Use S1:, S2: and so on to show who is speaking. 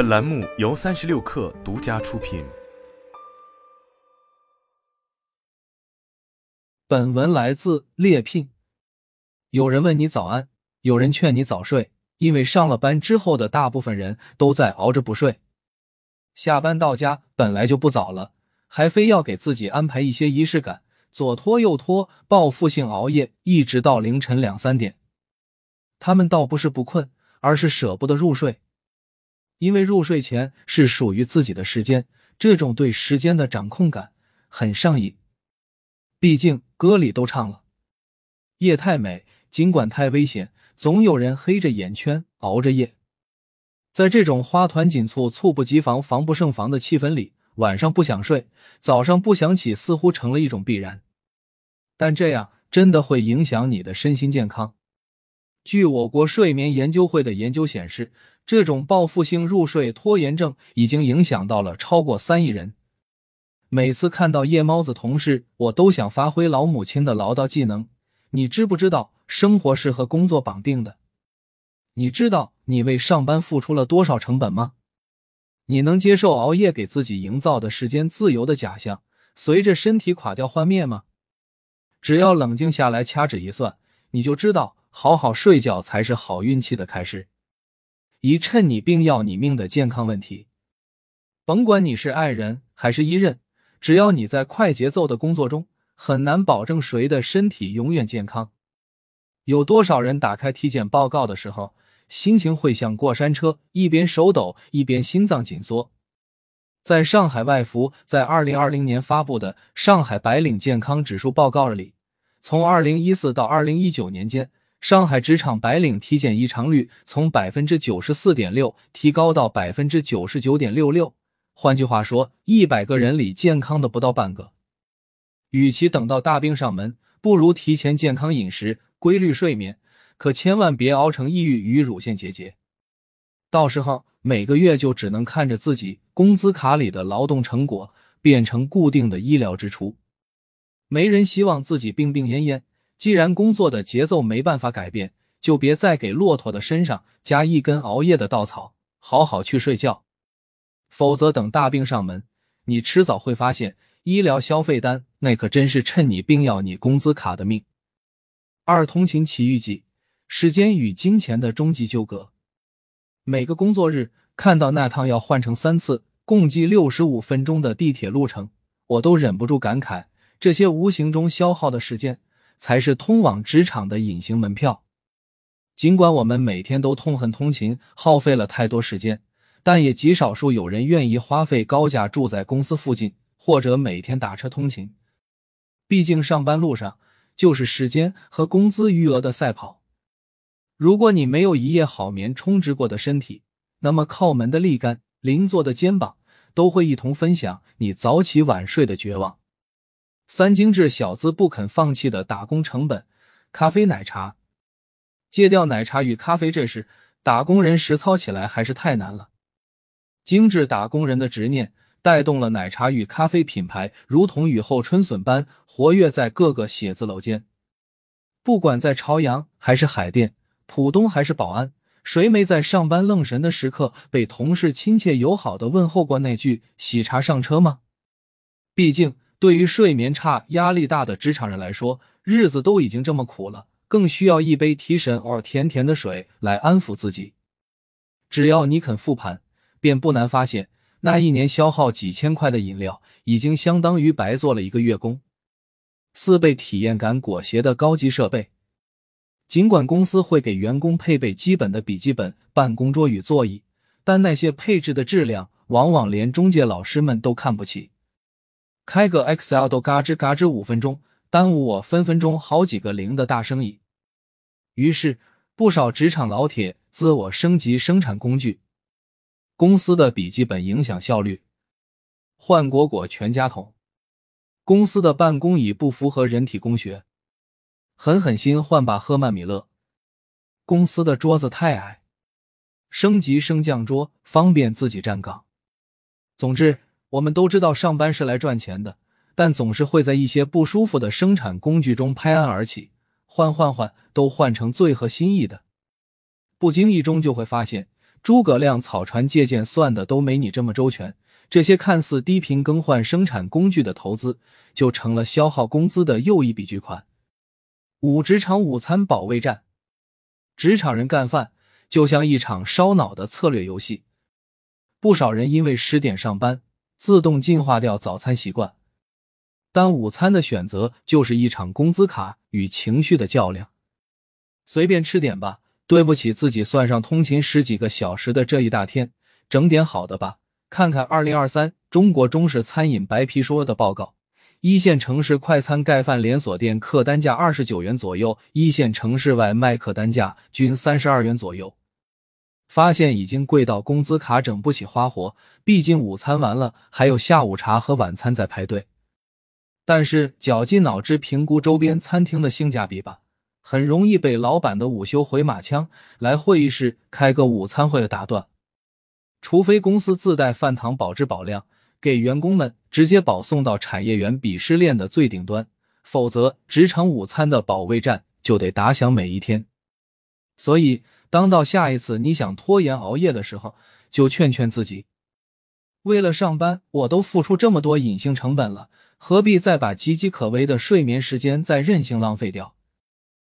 S1: 本栏目由三十六氪独家出品。
S2: 本文来自猎聘。有人问你早安，有人劝你早睡，因为上了班之后的大部分人都在熬着不睡。下班到家本来就不早了，还非要给自己安排一些仪式感，左拖右拖，报复性熬夜，一直到凌晨两三点。他们倒不是不困，而是舍不得入睡。因为入睡前是属于自己的时间，这种对时间的掌控感很上瘾。毕竟歌里都唱了：“夜太美，尽管太危险，总有人黑着眼圈熬着夜。”在这种花团锦簇、猝不及防、防不胜防的气氛里，晚上不想睡，早上不想起，似乎成了一种必然。但这样真的会影响你的身心健康。据我国睡眠研究会的研究显示，这种报复性入睡拖延症已经影响到了超过三亿人。每次看到夜猫子同事，我都想发挥老母亲的唠叨技能。你知不知道，生活是和工作绑定的？你知道你为上班付出了多少成本吗？你能接受熬夜给自己营造的时间自由的假象，随着身体垮掉幻灭吗？只要冷静下来，掐指一算，你就知道。好好睡觉才是好运气的开始。一趁你病要你命的健康问题，甭管你是爱人还是一任，只要你在快节奏的工作中，很难保证谁的身体永远健康。有多少人打开体检报告的时候，心情会像过山车，一边手抖一边心脏紧缩？在上海外服在二零二零年发布的《上海白领健康指数报告》里，从二零一四到二零一九年间。上海职场白领体检异常率从百分之九十四点六提高到百分之九十九点六六，换句话说，一百个人里健康的不到半个。与其等到大病上门，不如提前健康饮食、规律睡眠，可千万别熬成抑郁与乳腺结节。到时候每个月就只能看着自己工资卡里的劳动成果变成固定的医疗支出。没人希望自己病病恹恹。既然工作的节奏没办法改变，就别再给骆驼的身上加一根熬夜的稻草，好好去睡觉。否则等大病上门，你迟早会发现医疗消费单那可真是趁你病要你工资卡的命。二通勤奇遇记：时间与金钱的终极纠葛。每个工作日看到那趟要换乘三次、共计六十五分钟的地铁路程，我都忍不住感慨：这些无形中消耗的时间。才是通往职场的隐形门票。尽管我们每天都痛恨通勤耗费了太多时间，但也极少数有人愿意花费高价住在公司附近，或者每天打车通勤。毕竟上班路上就是时间和工资余额的赛跑。如果你没有一夜好眠充值过的身体，那么靠门的立竿、邻座的肩膀都会一同分享你早起晚睡的绝望。三精致小资不肯放弃的打工成本：咖啡、奶茶。戒掉奶茶与咖啡这事，打工人实操起来还是太难了。精致打工人的执念带动了奶茶与咖啡品牌，如同雨后春笋般活跃在各个写字楼间。不管在朝阳还是海淀、浦东还是宝安，谁没在上班愣神的时刻被同事亲切友好的问候过那句“喜茶上车吗？”毕竟。对于睡眠差、压力大的职场人来说，日子都已经这么苦了，更需要一杯提神而甜甜的水来安抚自己。只要你肯复盘，便不难发现，那一年消耗几千块的饮料，已经相当于白做了一个月工。四倍体验感裹挟的高级设备，尽管公司会给员工配备基本的笔记本、办公桌与座椅，但那些配置的质量，往往连中介老师们都看不起。开个 Excel 都嘎吱嘎吱五分钟，耽误我分分钟好几个零的大生意。于是，不少职场老铁自我升级生产工具。公司的笔记本影响效率，换果果全家桶。公司的办公椅不符合人体工学，狠狠心换把赫曼米勒。公司的桌子太矮，升级升降桌，方便自己站岗。总之。我们都知道上班是来赚钱的，但总是会在一些不舒服的生产工具中拍案而起，换换换都换成最合心意的，不经意中就会发现诸葛亮草船借箭算的都没你这么周全。这些看似低频更换生产工具的投资，就成了消耗工资的又一笔巨款。五职场午餐保卫战，职场人干饭就像一场烧脑的策略游戏。不少人因为十点上班，自动进化掉早餐习惯，但午餐的选择就是一场工资卡与情绪的较量。随便吃点吧，对不起自己算上通勤十几个小时的这一大天，整点好的吧。看看二零二三中国中式餐饮白皮书的报告，一线城市快餐盖饭连锁店客单价二十九元左右，一线城市外卖客单价均三十二元左右。发现已经贵到工资卡整不起花活，毕竟午餐完了还有下午茶和晚餐在排队。但是绞尽脑汁评估周边餐厅的性价比吧，很容易被老板的午休回马枪来会议室开个午餐会的打断。除非公司自带饭堂保质保量，给员工们直接保送到产业园鄙视链的最顶端，否则职场午餐的保卫战就得打响每一天。所以，当到下一次你想拖延熬夜的时候，就劝劝自己：为了上班，我都付出这么多隐性成本了，何必再把岌岌可危的睡眠时间再任性浪费掉？